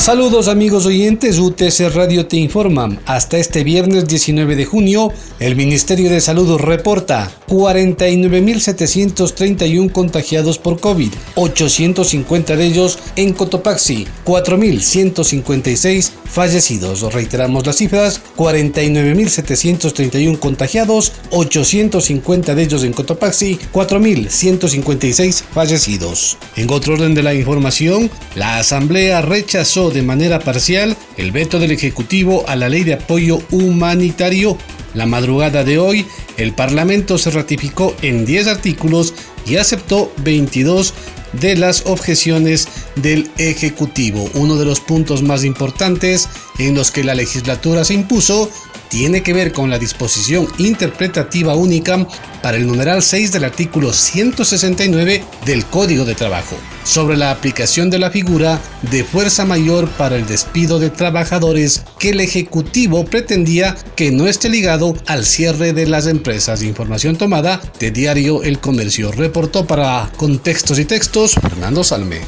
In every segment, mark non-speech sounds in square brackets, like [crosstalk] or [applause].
Saludos amigos oyentes, UTC Radio te informa. Hasta este viernes 19 de junio, el Ministerio de Salud reporta 49.731 contagiados por COVID, 850 de ellos en Cotopaxi, 4.156 fallecidos. Reiteramos las cifras, 49.731 contagiados, 850 de ellos en Cotopaxi, 4.156 fallecidos. En otro orden de la información, la Asamblea rechazó de manera parcial el veto del Ejecutivo a la ley de apoyo humanitario. La madrugada de hoy, el Parlamento se ratificó en 10 artículos y aceptó 22 de las objeciones del Ejecutivo. Uno de los puntos más importantes en los que la legislatura se impuso tiene que ver con la disposición interpretativa única para el numeral 6 del artículo 169 del Código de Trabajo, sobre la aplicación de la figura de fuerza mayor para el despido de trabajadores que el Ejecutivo pretendía que no esté ligado al cierre de las empresas. Información tomada de Diario El Comercio. Reportó para Contextos y Textos Fernando Salme.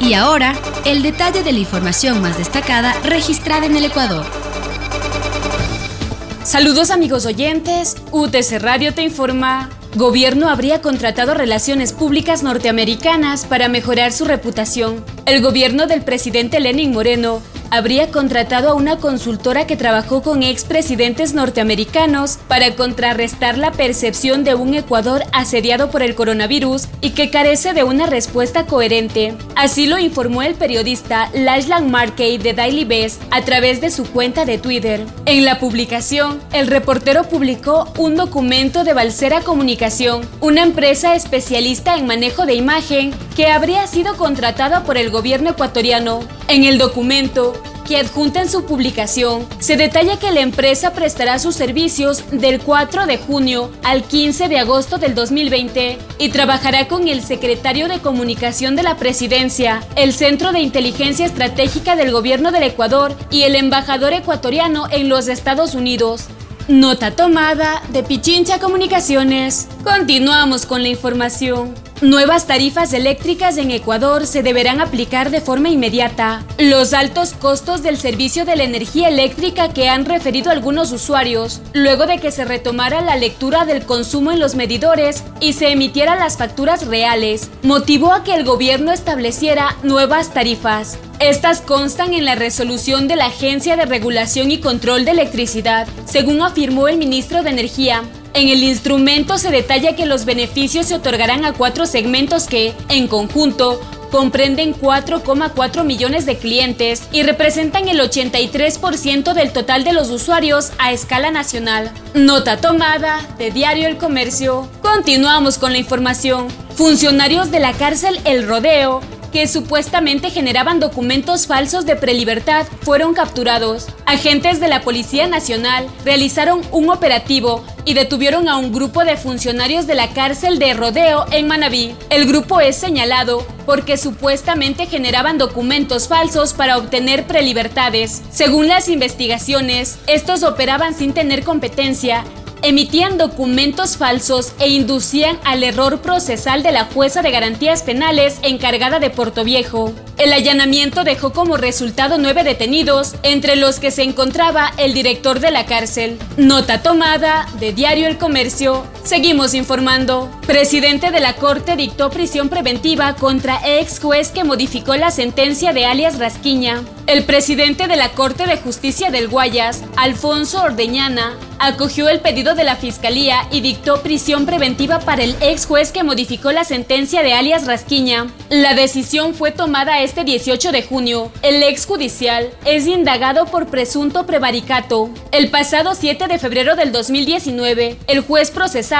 Y ahora, el detalle de la información más destacada registrada en el Ecuador. Saludos amigos oyentes, UTC Radio te informa. Gobierno habría contratado relaciones públicas norteamericanas para mejorar su reputación. El gobierno del presidente Lenin Moreno habría contratado a una consultora que trabajó con expresidentes norteamericanos para contrarrestar la percepción de un Ecuador asediado por el coronavirus y que carece de una respuesta coherente. Así lo informó el periodista Lashlan Markey de Daily Beast a través de su cuenta de Twitter. En la publicación, el reportero publicó un documento de Balsera Comunicación, una empresa especialista en manejo de imagen que habría sido contratada por el gobierno ecuatoriano. En el documento, que adjunta en su publicación, se detalla que la empresa prestará sus servicios del 4 de junio al 15 de agosto del 2020 y trabajará con el secretario de Comunicación de la Presidencia, el Centro de Inteligencia Estratégica del Gobierno del Ecuador y el embajador ecuatoriano en los Estados Unidos. Nota tomada de Pichincha Comunicaciones. Continuamos con la información. Nuevas tarifas eléctricas en Ecuador se deberán aplicar de forma inmediata. Los altos costos del servicio de la energía eléctrica que han referido algunos usuarios, luego de que se retomara la lectura del consumo en los medidores y se emitieran las facturas reales, motivó a que el gobierno estableciera nuevas tarifas. Estas constan en la resolución de la Agencia de Regulación y Control de Electricidad, según afirmó el ministro de Energía, en el instrumento se detalla que los beneficios se otorgarán a cuatro segmentos que, en conjunto, comprenden 4,4 millones de clientes y representan el 83% del total de los usuarios a escala nacional. Nota tomada de Diario El Comercio. Continuamos con la información. Funcionarios de la cárcel El Rodeo que supuestamente generaban documentos falsos de prelibertad fueron capturados. Agentes de la Policía Nacional realizaron un operativo y detuvieron a un grupo de funcionarios de la cárcel de Rodeo en Manabí. El grupo es señalado porque supuestamente generaban documentos falsos para obtener prelibertades. Según las investigaciones, estos operaban sin tener competencia emitían documentos falsos e inducían al error procesal de la jueza de garantías penales encargada de Viejo. El allanamiento dejó como resultado nueve detenidos, entre los que se encontraba el director de la cárcel. Nota tomada de Diario El Comercio. Seguimos informando. Presidente de la Corte dictó prisión preventiva contra ex juez que modificó la sentencia de alias Rasquiña. El presidente de la Corte de Justicia del Guayas, Alfonso Ordeñana, acogió el pedido de la Fiscalía y dictó prisión preventiva para el ex juez que modificó la sentencia de alias Rasquiña. La decisión fue tomada este 18 de junio. El ex judicial es indagado por presunto prevaricato. El pasado 7 de febrero del 2019, el juez procesado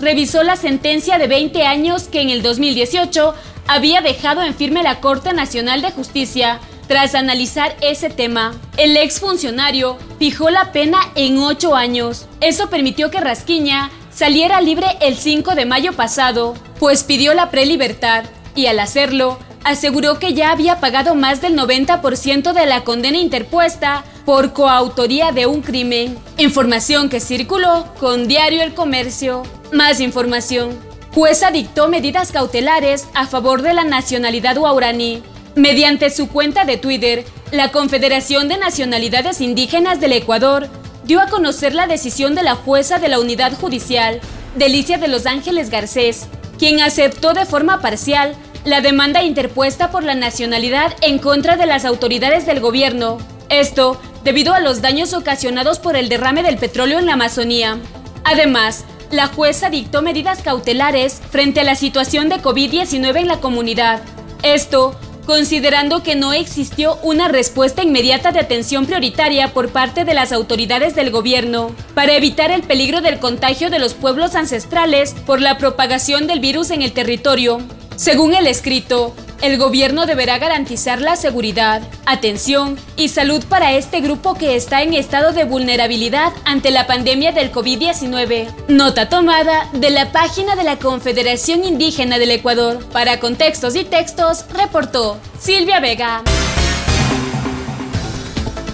revisó la sentencia de 20 años que en el 2018 había dejado en firme la Corte Nacional de Justicia tras analizar ese tema, el exfuncionario fijó la pena en ocho años. Eso permitió que Rasquiña saliera libre el 5 de mayo pasado. pues pidió la prelibertad y al hacerlo aseguró que ya había pagado más del 90% de la condena interpuesta por coautoría de un crimen. Información que circuló con Diario El Comercio. Más información. Jueza dictó medidas cautelares a favor de la nacionalidad guaraní. Mediante su cuenta de Twitter, la Confederación de Nacionalidades Indígenas del Ecuador dio a conocer la decisión de la jueza de la Unidad Judicial, Delicia de Los Ángeles Garcés, quien aceptó de forma parcial la demanda interpuesta por la nacionalidad en contra de las autoridades del gobierno. Esto debido a los daños ocasionados por el derrame del petróleo en la Amazonía. Además, la jueza dictó medidas cautelares frente a la situación de COVID-19 en la comunidad. Esto considerando que no existió una respuesta inmediata de atención prioritaria por parte de las autoridades del gobierno para evitar el peligro del contagio de los pueblos ancestrales por la propagación del virus en el territorio. Según el escrito, el gobierno deberá garantizar la seguridad, atención y salud para este grupo que está en estado de vulnerabilidad ante la pandemia del COVID-19. Nota tomada de la página de la Confederación Indígena del Ecuador. Para contextos y textos, reportó Silvia Vega.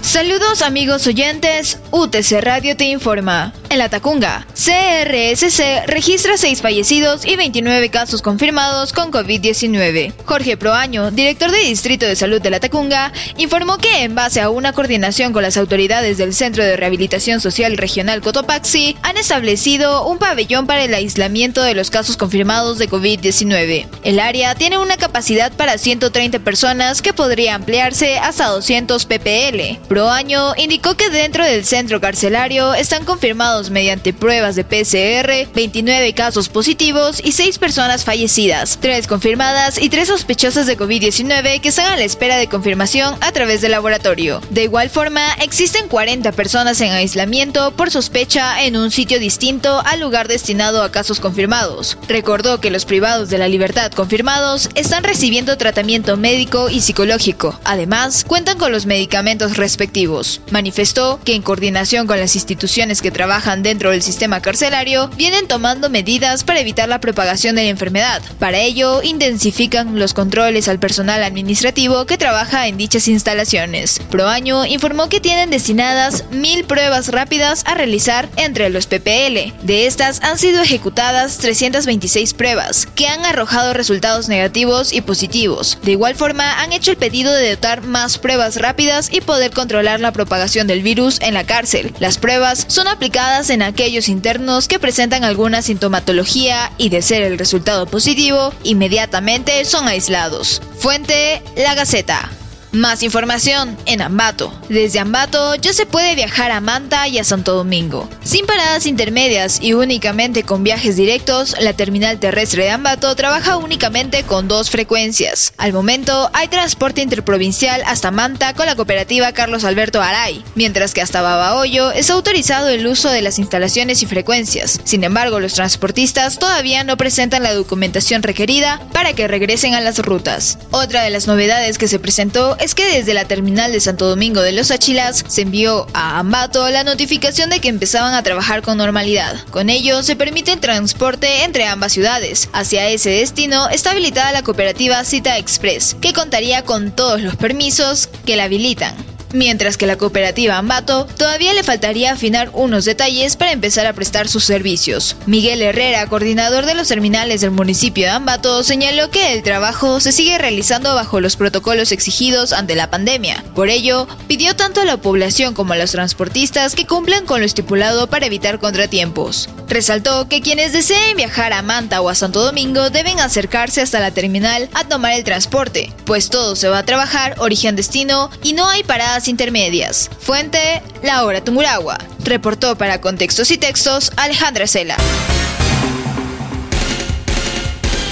Saludos amigos oyentes, UTC Radio te informa. En la Tacunga, CRSC registra 6 fallecidos y 29 casos confirmados con COVID-19. Jorge Proaño, director de Distrito de Salud de la Tacunga, informó que en base a una coordinación con las autoridades del Centro de Rehabilitación Social Regional Cotopaxi, han establecido un pabellón para el aislamiento de los casos confirmados de COVID-19. El área tiene una capacidad para 130 personas que podría ampliarse hasta 200 ppl. Proaño indicó que dentro del centro carcelario están confirmados mediante pruebas de PCR, 29 casos positivos y 6 personas fallecidas, 3 confirmadas y 3 sospechosas de COVID-19 que están a la espera de confirmación a través del laboratorio. De igual forma, existen 40 personas en aislamiento por sospecha en un sitio distinto al lugar destinado a casos confirmados. Recordó que los privados de la libertad confirmados están recibiendo tratamiento médico y psicológico. Además, cuentan con los medicamentos respectivos. Manifestó que en coordinación con las instituciones que trabajan dentro del sistema carcelario vienen tomando medidas para evitar la propagación de la enfermedad. Para ello, intensifican los controles al personal administrativo que trabaja en dichas instalaciones. Proaño informó que tienen destinadas mil pruebas rápidas a realizar entre los PPL. De estas han sido ejecutadas 326 pruebas, que han arrojado resultados negativos y positivos. De igual forma, han hecho el pedido de dotar más pruebas rápidas y poder controlar la propagación del virus en la cárcel. Las pruebas son aplicadas en aquellos internos que presentan alguna sintomatología y de ser el resultado positivo, inmediatamente son aislados. Fuente La Gaceta. Más información en Ambato. Desde Ambato ya se puede viajar a Manta y a Santo Domingo. Sin paradas intermedias y únicamente con viajes directos, la terminal terrestre de Ambato trabaja únicamente con dos frecuencias. Al momento hay transporte interprovincial hasta Manta con la cooperativa Carlos Alberto Aray, mientras que hasta Babahoyo es autorizado el uso de las instalaciones y frecuencias. Sin embargo, los transportistas todavía no presentan la documentación requerida para que regresen a las rutas. Otra de las novedades que se presentó es que desde la terminal de Santo Domingo de los Achilas se envió a Ambato la notificación de que empezaban a trabajar con normalidad. Con ello se permite el transporte entre ambas ciudades. Hacia ese destino está habilitada la cooperativa Cita Express, que contaría con todos los permisos que la habilitan mientras que la cooperativa Ambato todavía le faltaría afinar unos detalles para empezar a prestar sus servicios. Miguel Herrera, coordinador de los terminales del municipio de Ambato, señaló que el trabajo se sigue realizando bajo los protocolos exigidos ante la pandemia. Por ello, pidió tanto a la población como a los transportistas que cumplan con lo estipulado para evitar contratiempos. Resaltó que quienes deseen viajar a Manta o a Santo Domingo deben acercarse hasta la terminal a tomar el transporte, pues todo se va a trabajar origen-destino y no hay paradas intermedias. Fuente, La Hora Tumuragua. Reportó para Contextos y Textos Alejandra Cela.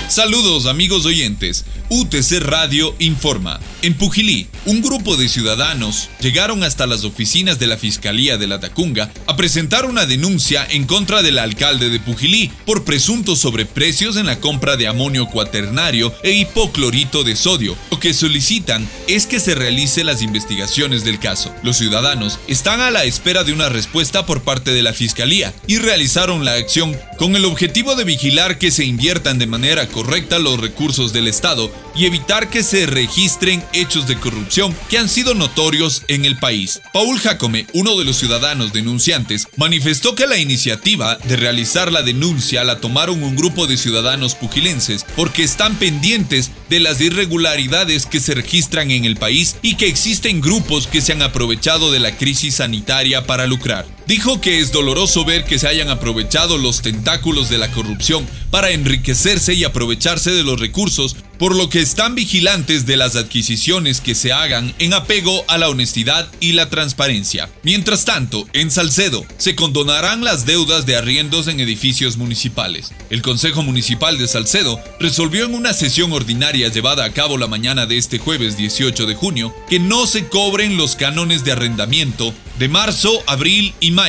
Saludos amigos oyentes. UTC Radio informa. En Pujilí, un grupo de ciudadanos llegaron hasta las oficinas de la Fiscalía de la Tacunga a presentar una denuncia en contra del alcalde de Pujilí por presuntos sobreprecios en la compra de amonio cuaternario e hipoclorito de sodio. Lo que solicitan es que se realice las investigaciones del caso. Los ciudadanos están a la espera de una respuesta por parte de la Fiscalía y realizaron la acción con el objetivo de vigilar que se inviertan de manera correcta los recursos del Estado y evitar que se registren hechos de corrupción que han sido notorios en el país. Paul Jacome, uno de los ciudadanos denunciantes, manifestó que la iniciativa de realizar la denuncia la tomaron un grupo de ciudadanos pugilenses porque están pendientes de las irregularidades que se registran en el país y que existen grupos que se han aprovechado de la crisis sanitaria para lucrar. Dijo que es doloroso ver que se hayan aprovechado los tentáculos de la corrupción para enriquecerse y aprovecharse de los recursos, por lo que están vigilantes de las adquisiciones que se hagan en apego a la honestidad y la transparencia. Mientras tanto, en Salcedo se condonarán las deudas de arriendos en edificios municipales. El Consejo Municipal de Salcedo resolvió en una sesión ordinaria llevada a cabo la mañana de este jueves 18 de junio que no se cobren los cánones de arrendamiento de marzo, abril y mayo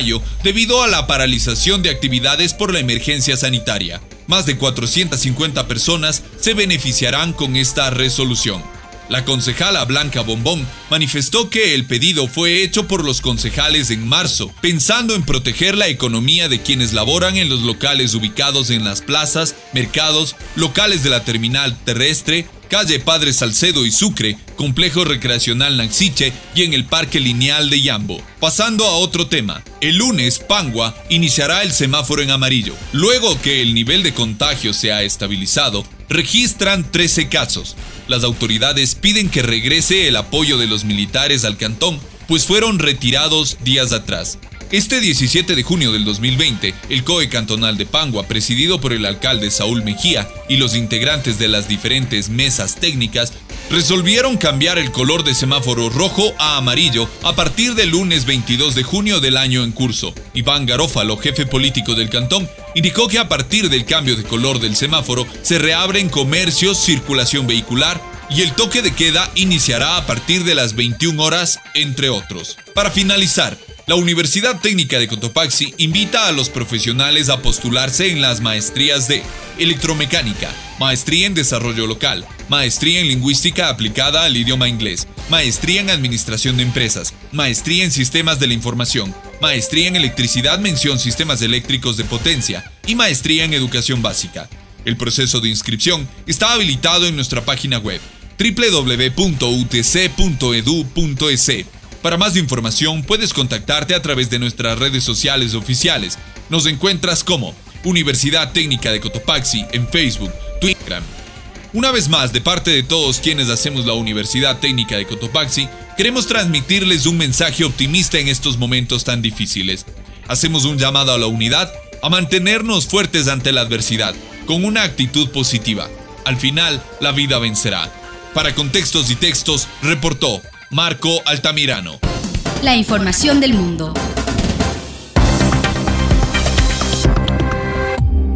debido a la paralización de actividades por la emergencia sanitaria. Más de 450 personas se beneficiarán con esta resolución. La concejala Blanca Bombón manifestó que el pedido fue hecho por los concejales en marzo, pensando en proteger la economía de quienes laboran en los locales ubicados en las plazas, mercados, locales de la terminal terrestre, calle Padre Salcedo y Sucre, complejo recreacional Naxiche y en el Parque Lineal de Yambo. Pasando a otro tema, el lunes Pangua iniciará el semáforo en amarillo. Luego que el nivel de contagio se ha estabilizado, registran 13 casos. Las autoridades piden que regrese el apoyo de los militares al cantón, pues fueron retirados días atrás. Este 17 de junio del 2020, el COE cantonal de Pangua, presidido por el alcalde Saúl Mejía y los integrantes de las diferentes mesas técnicas, resolvieron cambiar el color de semáforo rojo a amarillo a partir del lunes 22 de junio del año en curso. Iván Garófalo, jefe político del cantón, indicó que a partir del cambio de color del semáforo se reabren comercios, circulación vehicular, y el toque de queda iniciará a partir de las 21 horas, entre otros. Para finalizar, la Universidad Técnica de Cotopaxi invita a los profesionales a postularse en las maestrías de electromecánica, maestría en desarrollo local, maestría en lingüística aplicada al idioma inglés, maestría en administración de empresas, maestría en sistemas de la información, maestría en electricidad mención sistemas eléctricos de potencia y maestría en educación básica. El proceso de inscripción está habilitado en nuestra página web www.utc.edu.es para más información puedes contactarte a través de nuestras redes sociales oficiales. Nos encuentras como Universidad Técnica de Cotopaxi en Facebook, Twitter. Una vez más, de parte de todos quienes hacemos la Universidad Técnica de Cotopaxi, queremos transmitirles un mensaje optimista en estos momentos tan difíciles. Hacemos un llamado a la unidad, a mantenernos fuertes ante la adversidad, con una actitud positiva. Al final, la vida vencerá. Para contextos y textos, reportó Marco Altamirano. La información del mundo.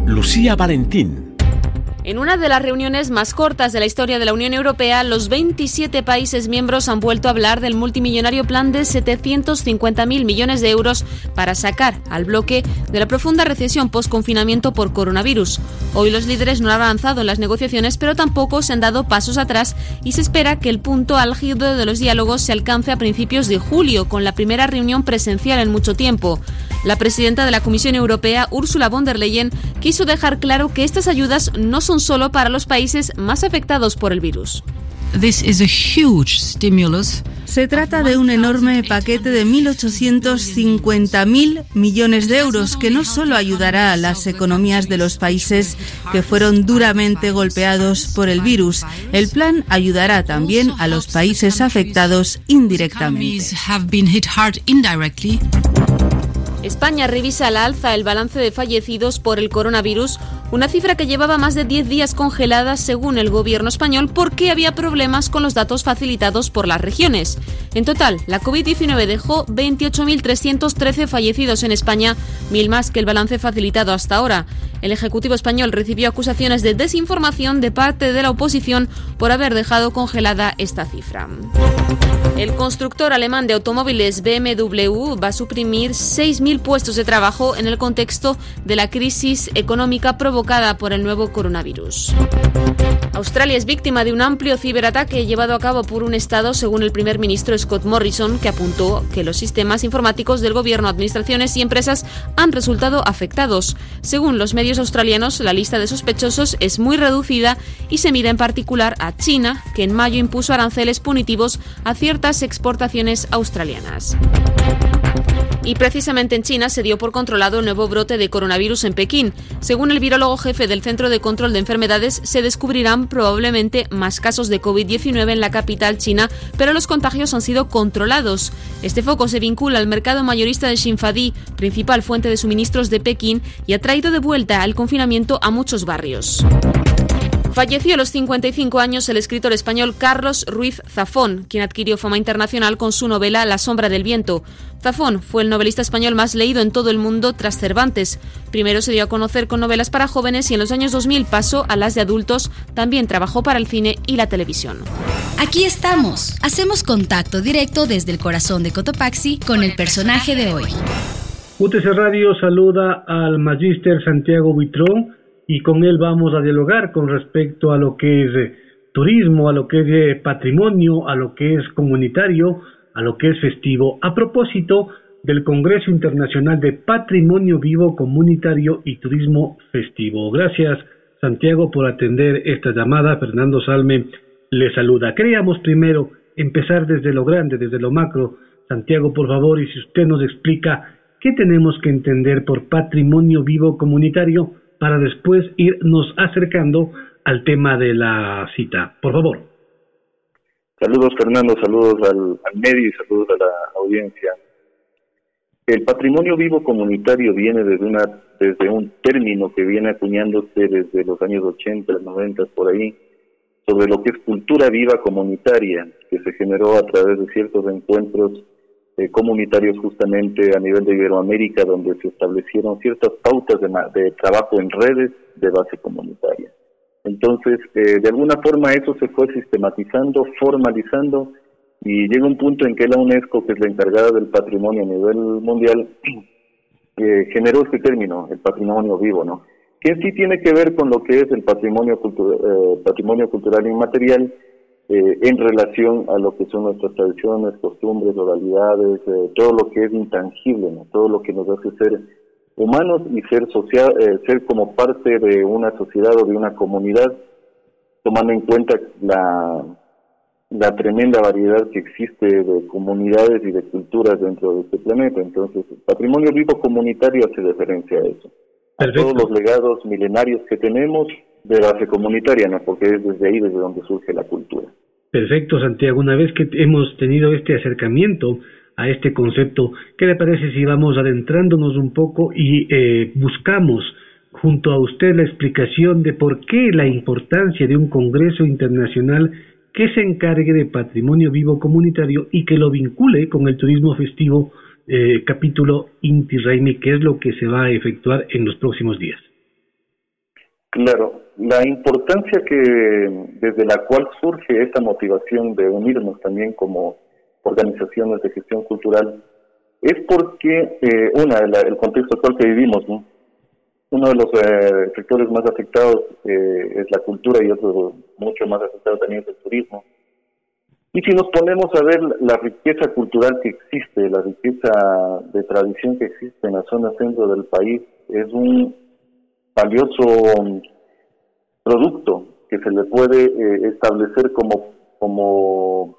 Lucía Valentín. En una de las reuniones más cortas de la historia de la Unión Europea, los 27 países miembros han vuelto a hablar del multimillonario plan de 750.000 millones de euros para sacar al bloque de la profunda recesión post-confinamiento por coronavirus. Hoy los líderes no han avanzado en las negociaciones, pero tampoco se han dado pasos atrás y se espera que el punto álgido de los diálogos se alcance a principios de julio, con la primera reunión presencial en mucho tiempo. La presidenta de la Comisión Europea, Ursula von der Leyen, quiso dejar claro que estas ayudas no son solo para los países más afectados por el virus. Se trata de un enorme paquete de 1.850.000 millones de euros que no solo ayudará a las economías de los países que fueron duramente golpeados por el virus, el plan ayudará también a los países afectados indirectamente. España revisa al alza el balance de fallecidos por el coronavirus, una cifra que llevaba más de 10 días congelada según el gobierno español porque había problemas con los datos facilitados por las regiones. En total, la COVID-19 dejó 28.313 fallecidos en España, mil más que el balance facilitado hasta ahora. El Ejecutivo español recibió acusaciones de desinformación de parte de la oposición por haber dejado congelada esta cifra. El constructor alemán de automóviles BMW va a suprimir 6.000 puestos de trabajo en el contexto de la crisis económica provocada por el nuevo coronavirus. Australia es víctima de un amplio ciberataque llevado a cabo por un Estado, según el primer ministro Scott Morrison, que apuntó que los sistemas informáticos del gobierno, administraciones y empresas han resultado afectados. Según los medios australianos, la lista de sospechosos es muy reducida y se mira en particular a China, que en mayo impuso aranceles punitivos a ciertas exportaciones australianas. Y precisamente en China se dio por controlado el nuevo brote de coronavirus en Pekín. Según el virólogo jefe del Centro de Control de Enfermedades, se descubrirán probablemente más casos de COVID-19 en la capital china, pero los contagios han sido controlados. Este foco se vincula al mercado mayorista de Xinfadi, principal fuente de suministros de Pekín, y ha traído de vuelta al confinamiento a muchos barrios. Falleció a los 55 años el escritor español Carlos Ruiz Zafón, quien adquirió fama internacional con su novela La sombra del viento. Zafón fue el novelista español más leído en todo el mundo tras Cervantes. Primero se dio a conocer con novelas para jóvenes y en los años 2000 pasó a las de adultos. También trabajó para el cine y la televisión. Aquí estamos. Hacemos contacto directo desde el corazón de Cotopaxi con el personaje de hoy. UTC Radio saluda al magíster Santiago Buitrón y con él vamos a dialogar con respecto a lo que es eh, turismo, a lo que es eh, patrimonio, a lo que es comunitario, a lo que es festivo, a propósito del Congreso Internacional de Patrimonio Vivo Comunitario y Turismo Festivo. Gracias, Santiago, por atender esta llamada. Fernando Salme le saluda. Queríamos primero empezar desde lo grande, desde lo macro. Santiago, por favor, y si usted nos explica qué tenemos que entender por patrimonio vivo comunitario, para después irnos acercando al tema de la cita. Por favor. Saludos Fernando, saludos al, medio y saludos a la audiencia. El patrimonio vivo comunitario viene desde, una, desde un término que viene acuñándose desde los años 80, 90, por ahí, sobre lo que es cultura viva comunitaria, que se generó a través de ciertos encuentros eh, comunitarios justamente a nivel de Iberoamérica, donde se establecieron ciertas pautas de, trabajo en redes de base comunitaria. Entonces, eh, de alguna forma eso se fue sistematizando, formalizando, y llega un punto en que la UNESCO, que es la encargada del patrimonio a nivel mundial, [clears throat] eh, generó este término, el patrimonio vivo, ¿no? Que sí tiene que ver con lo que es el patrimonio, patrimonio cultural inmaterial, eh, en relación a lo que son nuestras tradiciones, costumbres, oralidades, eh, todo lo que es intangible, todo lo que nos hace ser humanos y ser social, eh, ser como parte de una sociedad o de una comunidad, tomando en cuenta la, la tremenda variedad que existe de comunidades y de culturas dentro de este planeta. Entonces, el patrimonio vivo comunitario hace referencia a eso. A todos los legados milenarios que tenemos de base comunitaria, ¿no? porque es desde ahí desde donde surge la cultura. Perfecto, Santiago. Una vez que hemos tenido este acercamiento a este concepto, ¿qué le parece si vamos adentrándonos un poco y eh, buscamos junto a usted la explicación de por qué la importancia de un Congreso Internacional que se encargue de patrimonio vivo comunitario y que lo vincule con el turismo festivo eh, capítulo Inti Raimi, que es lo que se va a efectuar en los próximos días? Claro, la importancia que desde la cual surge esta motivación de unirnos también como organizaciones de gestión cultural es porque eh, una el contexto actual que vivimos uno de los eh, sectores más afectados eh, es la cultura y otro mucho más afectado también es el turismo. Y si nos ponemos a ver la riqueza cultural que existe la riqueza de tradición que existe en la zona centro del país es un valioso producto que se le puede eh, establecer como, como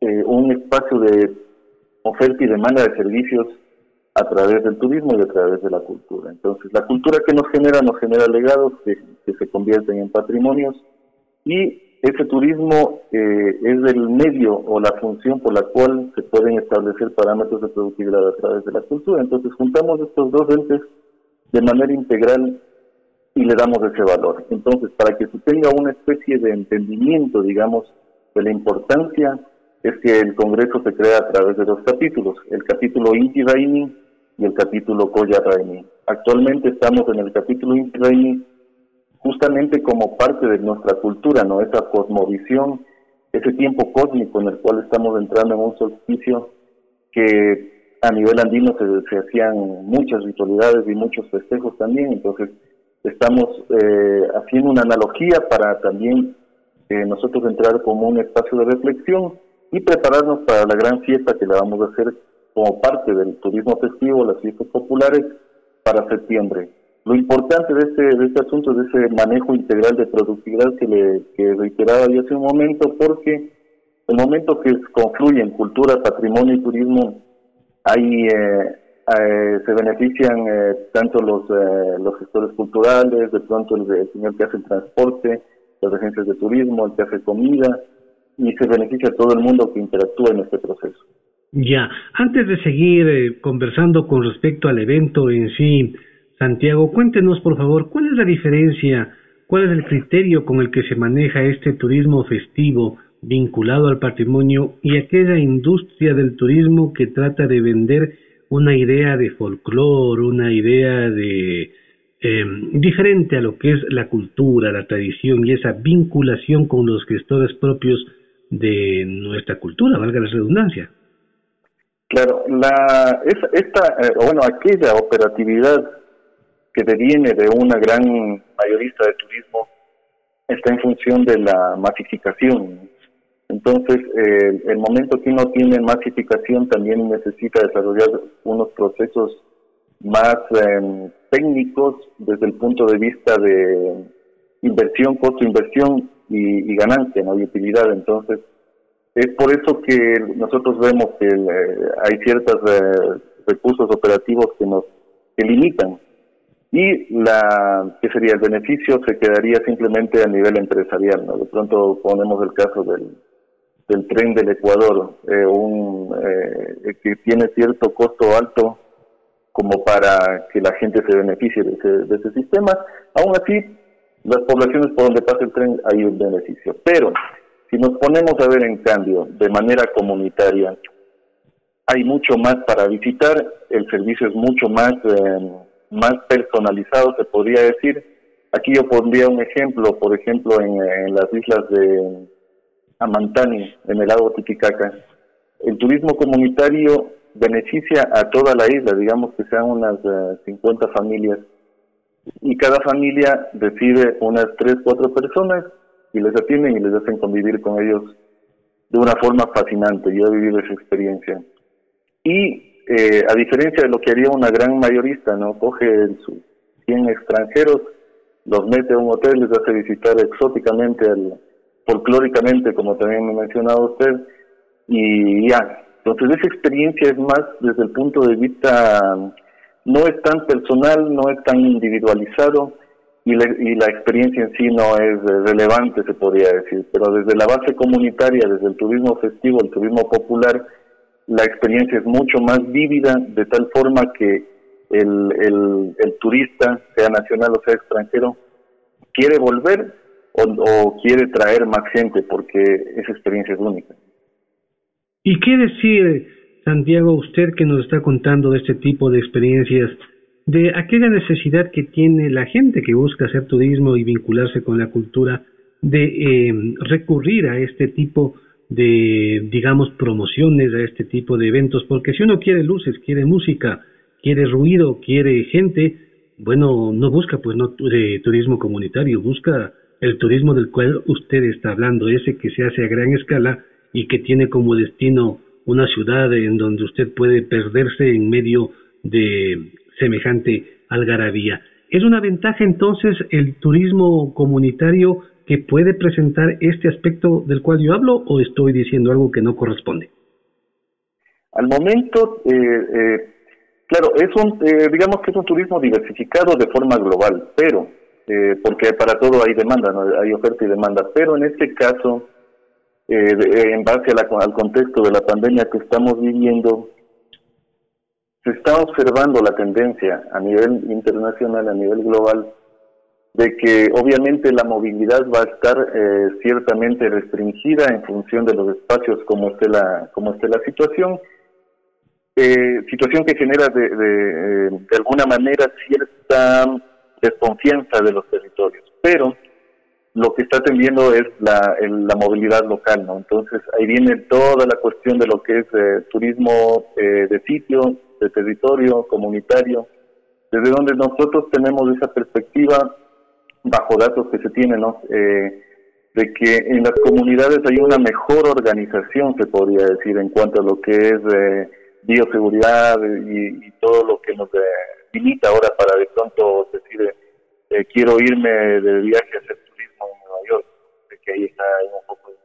eh, un espacio de oferta y demanda de servicios a través del turismo y a través de la cultura. Entonces, la cultura que nos genera nos genera legados que, se convierten en patrimonios y ese turismo eh, es el medio o la función por la cual se pueden establecer parámetros de productividad a través de la cultura. Entonces, juntamos estos dos entes de manera integral y le damos ese valor. Entonces, para que se tenga una especie de entendimiento, digamos, de la importancia, es que el Congreso se crea a través de dos capítulos, el capítulo Inti Raimi y el capítulo Koya Raimi. Actualmente estamos en el capítulo Inti Raimi justamente como parte de nuestra cultura, ¿no? Esa cosmovisión, ese tiempo cósmico en el cual estamos entrando en un solsticio que a nivel andino se, hacían muchas ritualidades y muchos festejos también, entonces estamos eh, haciendo una analogía para también eh, nosotros entrar como un espacio de reflexión y prepararnos para la gran fiesta que la vamos a hacer como parte del turismo festivo, las fiestas populares, para septiembre. Lo importante de este, de este asunto es ese manejo integral de productividad que, le, que reiteraba yo hace un momento, porque el momento que confluyen cultura, patrimonio y turismo, ahí eh, eh, se benefician eh, tanto los, los gestores culturales, de pronto el, señor que hace el transporte, las agencias de turismo, el que hace comida, y se beneficia a todo el mundo que interactúa en este proceso. Ya, antes de seguir conversando con respecto al evento en sí, Santiago, cuéntenos por favor cuál es la diferencia, cuál es el criterio con el que se maneja este turismo festivo vinculado al patrimonio y aquella industria del turismo que trata de vender una idea de folclore, una idea de em, diferente a lo que es la cultura, la tradición y esa vinculación con los gestores propios de nuestra cultura, valga la redundancia. Claro, la, esta, eh, bueno, aquella operatividad que deviene de una gran mayorista de turismo está en función de la masificación. Entonces, el momento que uno tiene masificación también necesita desarrollar unos procesos más em, técnicos desde el punto de vista de inversión, costo-inversión y, ganancia, ¿no? y utilidad. Entonces, es por eso que nosotros vemos que eh, hay ciertos eh, recursos operativos que nos que limitan y la que sería el beneficio se quedaría simplemente a nivel empresarial. ¿no? De pronto ponemos el caso del, del tren del Ecuador, eh, un, eh, que tiene cierto costo alto como para que la gente se beneficie de ese, de ese sistema. Aún así, las poblaciones por donde pasa el tren hay un beneficio. Pero si nos ponemos a ver en cambio de manera comunitaria, hay mucho más para visitar, el servicio es mucho más... Eh, más personalizado, se podría decir. Aquí yo pondría un ejemplo, por ejemplo, en, las islas de Amantani, en el lago Titicaca. El turismo comunitario beneficia a toda la isla, digamos que sean unas 50 eh, familias, y cada familia decide unas 3, 4 personas y les atienden y les hacen convivir con ellos de una forma fascinante. Yo he vivido esa experiencia. Y eh, a diferencia de lo que haría una gran mayorista, ¿no? Coge sus 100 extranjeros, los mete a un hotel, les hace visitar exóticamente, folclóricamente, como también me ha mencionado usted, y ya. Entonces esa experiencia es más desde el punto de vista, no es tan personal, no es tan individualizado, y la, y la experiencia en sí no es relevante, se podría decir, pero desde la base comunitaria, desde el turismo festivo, el turismo popular, la experiencia es mucho más vívida, de tal forma que el, turista, sea nacional o sea extranjero, quiere volver o, quiere traer más gente porque esa experiencia es única. ¿Y qué decir, Santiago, usted que nos está contando de este tipo de experiencias, de aquella necesidad que tiene la gente que busca hacer turismo y vincularse con la cultura, de eh, recurrir a este tipo de digamos, promociones a este tipo de eventos, porque si uno quiere luces, quiere música, quiere ruido, quiere gente, bueno, no busca pues no de turismo comunitario, busca el turismo del cual usted está hablando, ese que se hace a gran escala y que tiene como destino una ciudad en donde usted puede perderse en medio de semejante algarabía. ¿Es una ventaja entonces el turismo comunitario que puede presentar este aspecto del cual yo hablo o estoy diciendo algo que no corresponde? Al momento, eh, eh, claro, es un, eh, digamos que es un turismo diversificado de forma global, pero, porque para todo hay demanda, hay oferta y demanda, pero en este caso, en base al contexto de la pandemia que estamos viviendo, se está observando la tendencia a nivel internacional, a nivel global, de que obviamente la movilidad va a estar eh, ciertamente restringida en función de los espacios como esté la como esté la situación. Eh, situación que genera de, de, alguna manera cierta desconfianza de los territorios pero lo que está atendiendo es la, la movilidad local, ¿no? Entonces ahí viene toda la cuestión de lo que es eh, turismo eh, de sitio, de territorio, comunitario, desde donde nosotros tenemos esa perspectiva bajo datos que se tienen, ¿no? Eh, de que en las comunidades hay una mejor organización, se podría decir, en cuanto a lo que es eh, bioseguridad y, todo lo que nos limita ahora para de pronto decir, eh, quiero irme de viaje a hacer turismo en Nueva York, que ahí está un poco de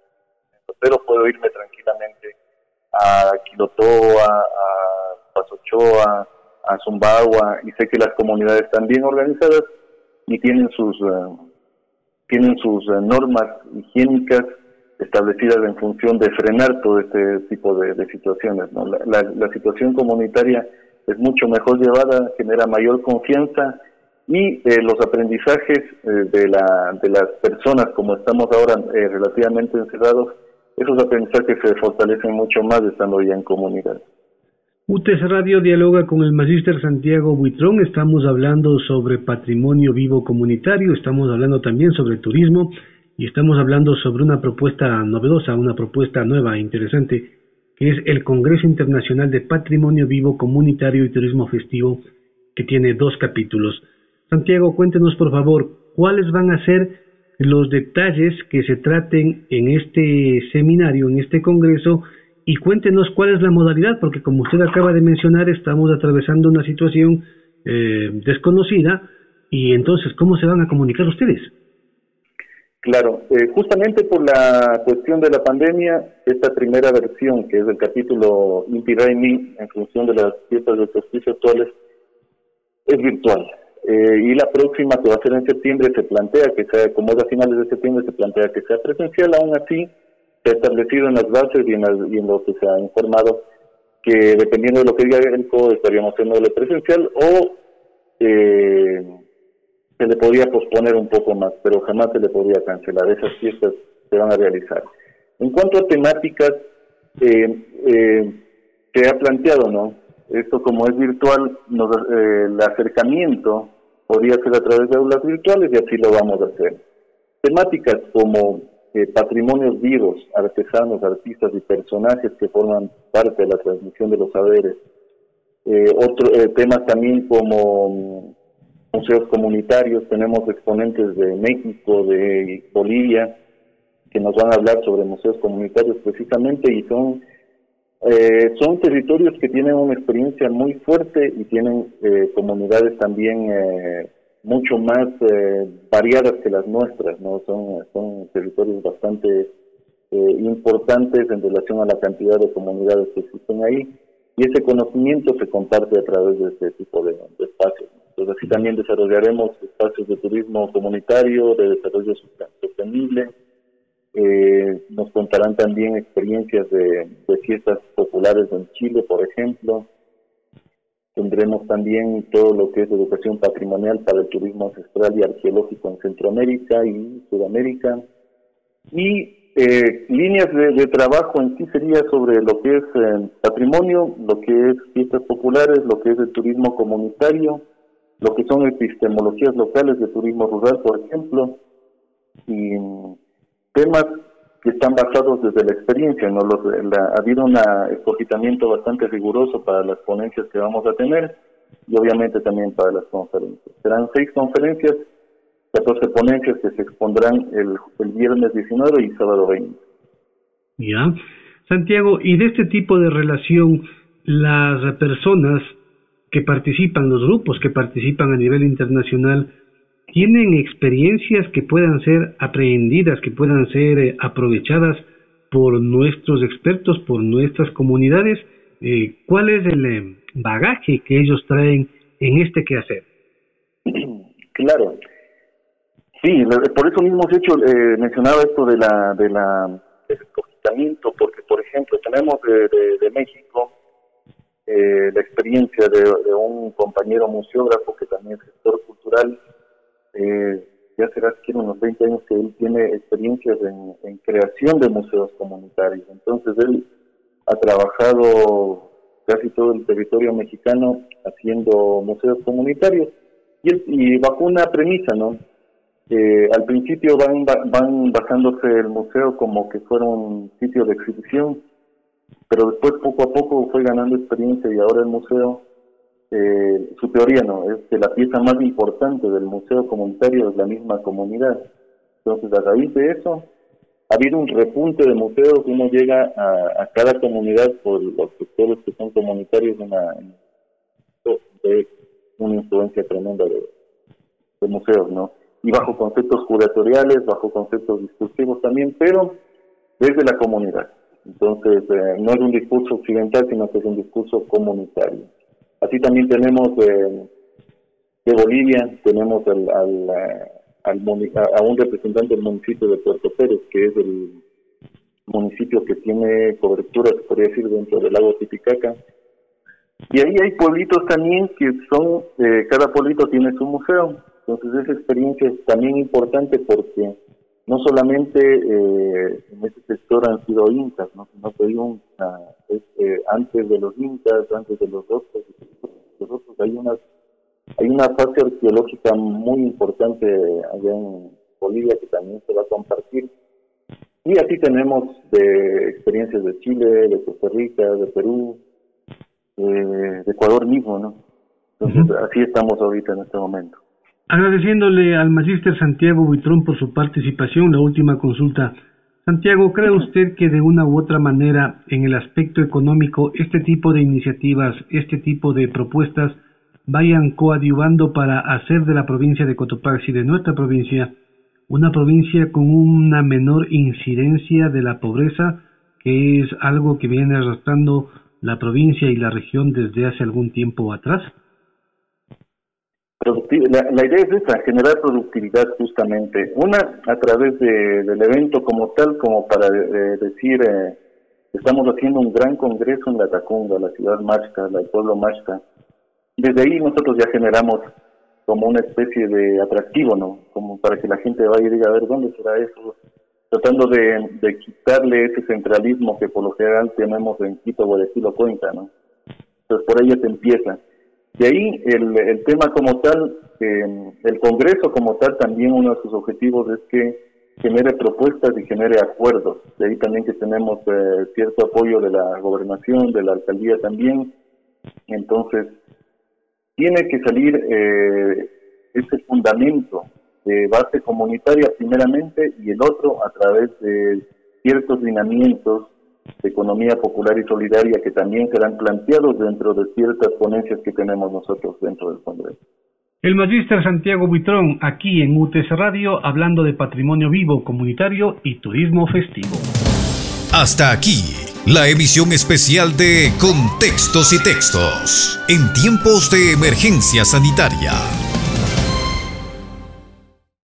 pero puedo irme tranquilamente a Quilotoa, a Pasochoa, a Zumbagua, y sé que las comunidades están bien organizadas y tienen sus eh, tienen sus eh, normas higiénicas establecidas en función de frenar todo este tipo de, situaciones. ¿no? La, situación comunitaria es mucho mejor llevada, genera mayor confianza y eh, los aprendizajes de, la, de las personas, como estamos ahora relativamente encerrados, esos aprendizajes se fortalecen mucho más estando ya en comunidad. UTES Radio dialoga con el magíster Santiago Buitrón. Estamos hablando sobre patrimonio vivo comunitario, estamos hablando también sobre turismo y estamos hablando sobre una propuesta novedosa, una propuesta nueva, e interesante, que es el Congreso Internacional de Patrimonio Vivo Comunitario y Turismo Festivo, que tiene dos capítulos. Santiago, cuéntenos por favor cuáles van a ser los detalles que se traten en este seminario, en este congreso, y cuéntenos cuál es la modalidad, porque como usted acaba de mencionar, estamos atravesando una situación eh, desconocida y entonces, ¿cómo se van a comunicar ustedes? Claro, eh, justamente por la cuestión de la pandemia, esta primera versión, que es el capítulo Inti Raimi, en función de las fiestas de justicia actuales, es virtual. Eh, y la próxima, que va a ser en septiembre, se plantea que sea, como es a finales de septiembre, se plantea que sea presencial, aún así se ha establecido en las bases y en, lo que se ha informado que dependiendo de lo que diga el CODE estaríamos haciéndole presencial o eh, se le podría posponer un poco más, pero jamás se le podría cancelar. Esas fiestas se van a realizar. En cuanto a temáticas, eh, eh, se ha planteado, ¿no? Esto como es virtual, nos, eh, el acercamiento podría ser a través de aulas virtuales y así lo vamos a hacer. Temáticas como patrimonios vivos, artesanos, artistas y personajes que forman parte de la transmisión de los saberes. Eh, eh, temas también como museos comunitarios, tenemos exponentes de México, de Bolivia, que nos van a hablar sobre museos comunitarios precisamente y son eh, son territorios que tienen una experiencia muy fuerte y tienen eh, comunidades también eh, mucho más eh, variadas que las nuestras, ¿no? Son, son territorios bastante eh, importantes en relación a la cantidad de comunidades que existen ahí y ese conocimiento se comparte a través de este tipo de, espacios. Entonces así también desarrollaremos espacios de turismo comunitario, de desarrollo sostenible, eh, nos contarán también experiencias de, de fiestas populares en Chile, por ejemplo, Tendremos también todo lo que es educación patrimonial para el turismo ancestral y arqueológico en Centroamérica y Sudamérica. Y eh, líneas de, trabajo en sí sería sobre lo que es eh, patrimonio, lo que es fiestas populares, lo que es el turismo comunitario, lo que son epistemologías locales de turismo rural, por ejemplo, y temas que están basados desde la experiencia. ¿no? ha habido un escogitamiento bastante riguroso para las ponencias que vamos a tener y obviamente también para las conferencias. Serán seis conferencias, 14 ponencias que se expondrán el, el viernes 19 y sábado 20. Ya. Santiago, y de este tipo de relación, las personas que participan, los grupos que participan a nivel internacional, tienen experiencias que puedan ser aprehendidas, que puedan ser eh, aprovechadas por nuestros expertos, por nuestras comunidades. Eh, ¿Cuál es el eh, bagaje que ellos traen en este quehacer? [clears throat] Claro. Sí, por eso mismo hecho mencionaba esto de la de la del porque por ejemplo tenemos de, México la experiencia de, de, un compañero museógrafo que también es gestor cultural eh, ya será que unos 20 años que él tiene experiencias en, creación de museos comunitarios. Entonces él ha trabajado casi todo el territorio mexicano haciendo museos comunitarios y, y bajo una premisa, ¿no? Eh, al principio van, van basándose el museo como que fuera un sitio de exhibición, pero después poco a poco fue ganando experiencia y ahora el museo, eh, su teoría no, es que la pieza más importante del museo comunitario es la misma comunidad. Entonces, a raíz de eso, ha habido un repunte de museos, uno llega a, cada comunidad por los sectores que son comunitarios, una, una influencia tremenda de museos, ¿no? Y bajo conceptos curatoriales, bajo conceptos discursivos también, pero desde la comunidad. Entonces, eh, no es un discurso occidental, sino que es un discurso comunitario. Así también tenemos eh, de Bolivia, tenemos al, al, eh, a, un representante del municipio de Puerto Pérez, que es el municipio que tiene cobertura, se podría decir, dentro del lago Titicaca. Y ahí hay pueblitos también que son, cada pueblito tiene su museo. Entonces esa experiencia es también importante porque no solamente eh, en este sector han sido incas, ¿no? sino que hay un, eh, antes de los incas, antes de los otros, los otros hay una hay una fase arqueológica muy importante allá en Bolivia que también se va a compartir. Y aquí tenemos de experiencias de Chile, de Costa Rica, de Perú, de Ecuador mismo, ¿no? Entonces, así estamos ahorita en este momento. Agradeciéndole al magíster Santiago Buitrón por su participación, la última consulta. Santiago, ¿cree usted que de una u otra manera, en el aspecto económico, este tipo de iniciativas, este tipo de propuestas, vayan coadyuvando para hacer de la provincia de Cotopaxi, de nuestra provincia, una provincia con una menor incidencia de la pobreza, que es algo que viene arrastrando la provincia y la región desde hace algún tiempo atrás? La, idea es esa, generar productividad justamente. Una, a través del evento como tal, como para eh, decir, eh, estamos haciendo un gran congreso en la Tacunga, la ciudad Machca, el pueblo Machca. Desde ahí nosotros ya generamos como una especie de atractivo, ¿no? Como para que la gente vaya y diga, a ver, ¿dónde será eso? Tratando de, de quitarle ese centralismo que por lo general tenemos en Quito, Guayaquil o Cuenca, ¿no? Entonces por ahí ya se empieza. De ahí el, el tema como tal, eh, el Congreso como tal, también uno de sus objetivos es que genere propuestas y genere acuerdos. De ahí también que tenemos eh, cierto apoyo de la gobernación, de la alcaldía también. Entonces, tiene que salir eh, ese fundamento de base comunitaria primeramente y el otro a través de ciertos lineamientos de economía popular y solidaria que también serán planteados dentro de ciertas ponencias que tenemos nosotros dentro del Congreso. El magíster Santiago Buitrón, aquí en UTS Radio, hablando de patrimonio vivo, comunitario y turismo festivo. Hasta aquí, la emisión especial de Contextos y Textos, en tiempos de emergencia sanitaria